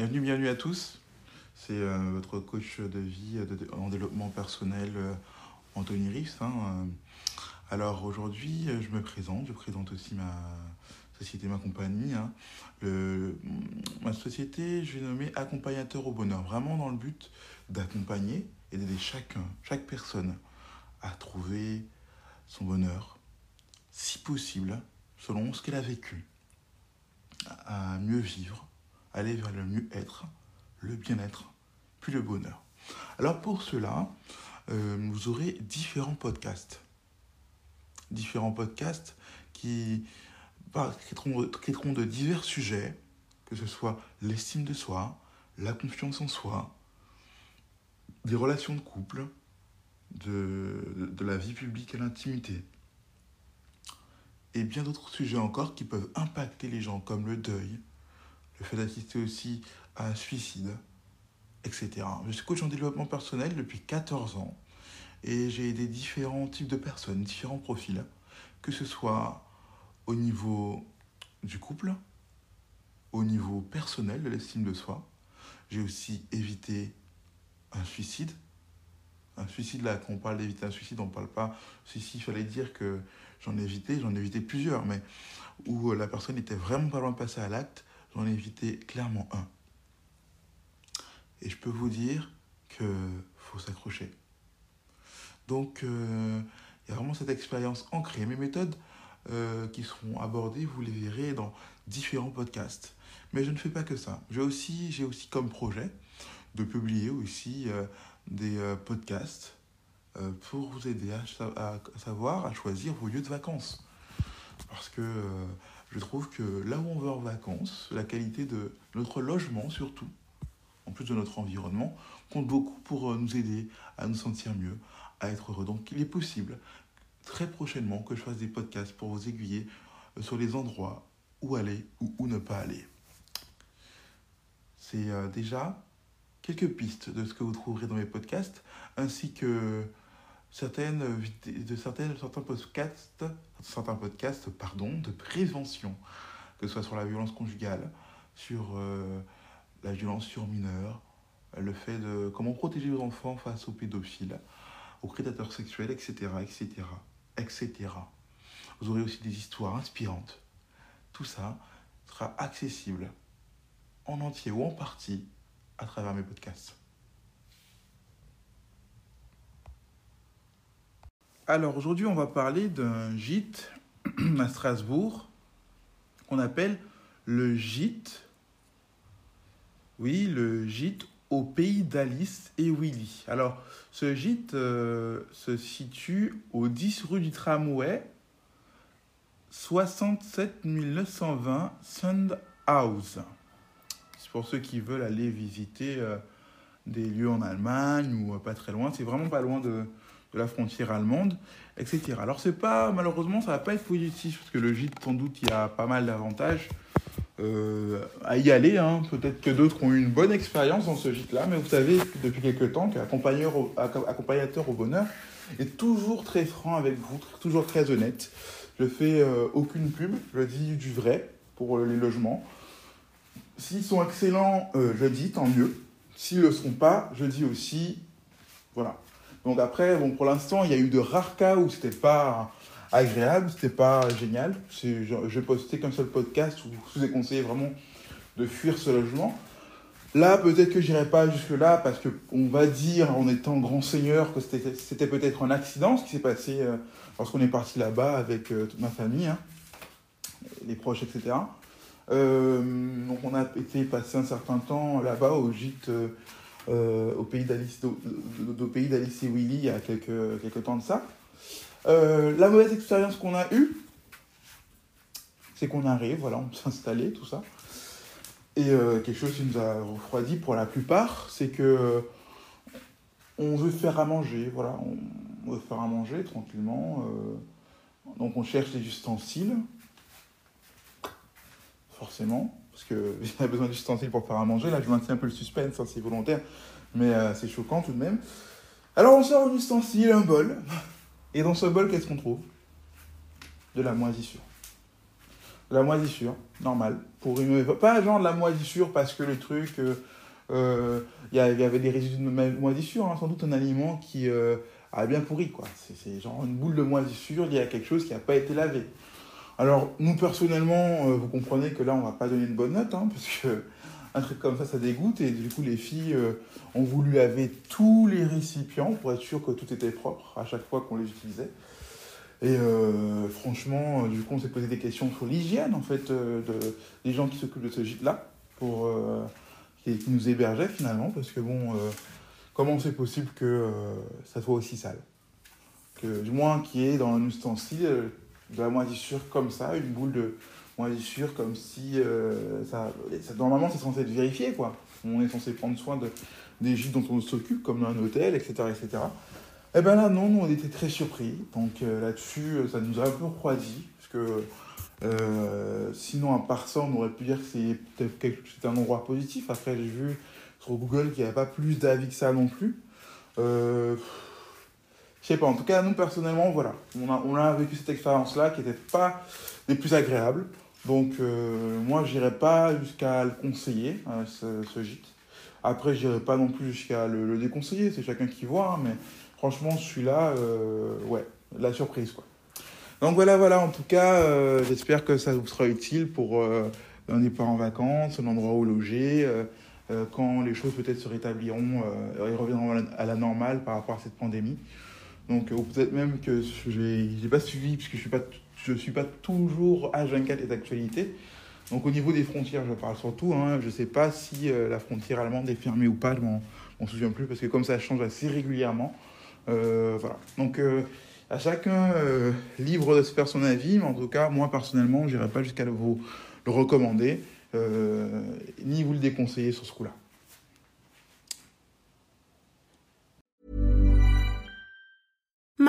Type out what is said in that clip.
Bienvenue, bienvenue à tous. C'est euh, votre coach de vie de- en développement personnel, euh, Anthony Riffs. hein, euh. Alors aujourd'hui, euh, je me présente, je présente aussi ma société, ma compagnie. hein. Ma société, je vais nommer Accompagnateur au bonheur, vraiment dans le but d'accompagner et d'aider chacun, chaque personne à trouver son bonheur, si possible, selon ce qu'elle a vécu, à mieux vivre, aller vers le mieux-être, le bien-être, puis le bonheur. Alors pour cela, euh, vous aurez différents podcasts. Différents podcasts qui traiteront, traiteront de divers sujets, que ce soit l'estime de soi, la confiance en soi, des relations de couple, de, de la vie publique à l'intimité, et bien d'autres sujets encore qui peuvent impacter les gens, comme le deuil, le fait d'assister aussi à un suicide, etc. Je suis coach en développement personnel depuis 14 ans et j'ai aidé différents types de personnes, différents profils, que ce soit au niveau du couple, au niveau personnel de l'estime de soi. J'ai aussi évité un suicide. Un suicide, là, quand on parle d'éviter un suicide, on ne parle pas. Si, il fallait dire que j'en ai évité, j'en ai évité plusieurs, mais où la personne était vraiment pas loin de passer à l'acte, j'en ai évité clairement un. Et je peux vous dire que faut s'accrocher. Donc, euh, il y a vraiment cette expérience ancrée. Mes méthodes euh, qui seront abordées, vous les verrez dans différents podcasts. Mais je ne fais pas que ça. J'ai aussi, j'ai aussi comme projet de publier aussi euh, des podcasts pour vous aider à, sa- à savoir, à choisir vos lieux de vacances. Parce que je trouve que là où on va en vacances, la qualité de notre logement surtout, en plus de notre environnement, compte beaucoup pour euh, nous aider à nous sentir mieux, à être heureux. Donc il est possible très prochainement que je fasse des podcasts pour vous aiguiller euh, sur les endroits où aller ou où ne pas aller. C'est euh, déjà quelques pistes de ce que vous trouverez dans mes podcasts, ainsi que certaines de certains podcasts, de prévention, que ce soit sur la violence conjugale, sur euh, la violence sur mineurs, le fait de comment protéger vos enfants face aux pédophiles, aux prédateurs sexuels, etc., etc., etc. Vous aurez aussi des histoires inspirantes. Tout ça sera accessible en entier ou en partie à travers mes podcasts. Alors aujourd'hui, on va parler d'un gîte à Strasbourg qu'on appelle le gîte. Oui, le gîte au pays d'Alice et Willy. Alors, ce gîte euh, se situe au 10 rue du Tramway, 67 920 Sundhaus. C'est pour ceux qui veulent aller visiter euh, des lieux en Allemagne ou euh, pas très loin. C'est vraiment pas loin de, de la frontière allemande, etc. Alors c'est pas, malheureusement, ça va pas être positif parce que le gîte, sans doute, il y a pas mal d'avantages euh, à y aller. hein. Peut-être que d'autres ont eu une bonne expérience dans ce gîte-là, mais vous savez depuis quelques temps qu'accompagnateur au, acc- accompagnateur au bonheur est toujours très franc avec vous, toujours très honnête. Je fais euh, aucune pub, je dis du vrai pour les logements. S'ils sont excellents, euh, je dis tant mieux. S'ils ne le sont pas, je dis aussi voilà. Donc après, bon, pour l'instant, il y a eu de rares cas où c'était pas agréable, c'était pas génial. Je, je postais qu'un seul podcast où je vous ai conseillé vraiment de fuir ce logement. Là, peut-être que j'irai pas jusque-là parce qu'on va dire, en étant grand seigneur, que c'était peut-être un accident, ce qui s'est passé euh, lorsqu'on est parti là-bas avec euh, toute ma famille, hein, les proches, etc. Euh, donc on a été passer un certain temps là-bas au gîte au pays d'Alice et Willy il y a quelques, quelques temps de ça. la mauvaise expérience qu'on a eue, c'est qu'on arrive, voilà, on s'est installé, tout ça. Et euh, quelque chose qui nous a refroidi pour la plupart, c'est que euh, on veut faire à manger, voilà, on veut faire à manger tranquillement. Euh, donc on cherche les ustensiles, forcément, parce qu'il a besoin d'ustensiles pour faire à manger. Là, je maintiens un peu le suspense, hein, c'est volontaire, mais c'est choquant tout de même. Alors on sort un ustensile, un bol, et dans ce bol, qu'est-ce qu'on trouve? De la moisissure la moisissure, normal. Pour une... Pas genre de la moisissure parce que le truc, il euh, euh, y, avait des résidus de moisissure, hein, sans doute un aliment qui euh, a bien pourri, quoi. C'est genre une boule de moisissure liée à quelque chose qui n'a pas été lavé. Alors, nous, personnellement, vous comprenez que là, on va pas donner une bonne note, hein, parce que un truc comme ça, ça dégoûte, et du coup, les filles ont voulu laver tous les récipients pour être sûr que tout était propre à chaque fois qu'on les utilisait. Et euh, franchement, euh, du coup, on s'est posé des questions sur l'hygiène, en fait, euh, de, des gens qui s'occupent de ce gîte-là, pour qui, nous hébergeaient finalement, parce que bon, comment c'est possible que ça soit aussi sale? Que, Du moins, qui est dans un ustensile de la moisissure comme ça, une boule de moisissure comme si ça, ça, Normalement, c'est censé être vérifié, quoi. On est censé prendre soin de, des gîtes dont on s'occupe, comme dans un hôtel, etc., etc. Eh ben là, non, nous, on était très surpris. Donc euh, là-dessus, euh, ça nous a un peu refroidi. Parce que euh, sinon, à part ça, on aurait pu dire que c'était un endroit positif. Après, j'ai vu sur Google qu'il n'y avait pas plus d'avis que ça non plus. Euh, je sais pas, en tout cas, nous, personnellement, voilà. On a, on a vécu cette expérience-là qui n'était pas des plus agréables. Donc, moi, je n'irai pas jusqu'à le conseiller, ce, gîte. Après, je n'irai pas non plus jusqu'à le, déconseiller, c'est chacun qui voit, hein, mais franchement, celui-là, euh, ouais, la surprise, quoi. Donc voilà, voilà, en tout cas, euh, j'espère que ça vous sera utile pour euh, un départ en vacances, un endroit où loger, quand les choses peut-être se rétabliront et reviendront à la, normale par rapport à cette pandémie. Donc, peut-être même que je n'ai pas suivi, puisque je ne suis, pas, toujours H24 et d'actualité. Donc, au niveau des frontières, je parle surtout. Hein, je ne sais pas si la frontière allemande est fermée ou pas, je m'en souviens plus, parce que comme ça change assez régulièrement, euh, voilà. Donc, euh, à chacun euh, libre de se faire son avis, mais en tout cas, moi personnellement, je n'irai pas jusqu'à vous le recommander, ni vous le déconseiller sur ce coup-là.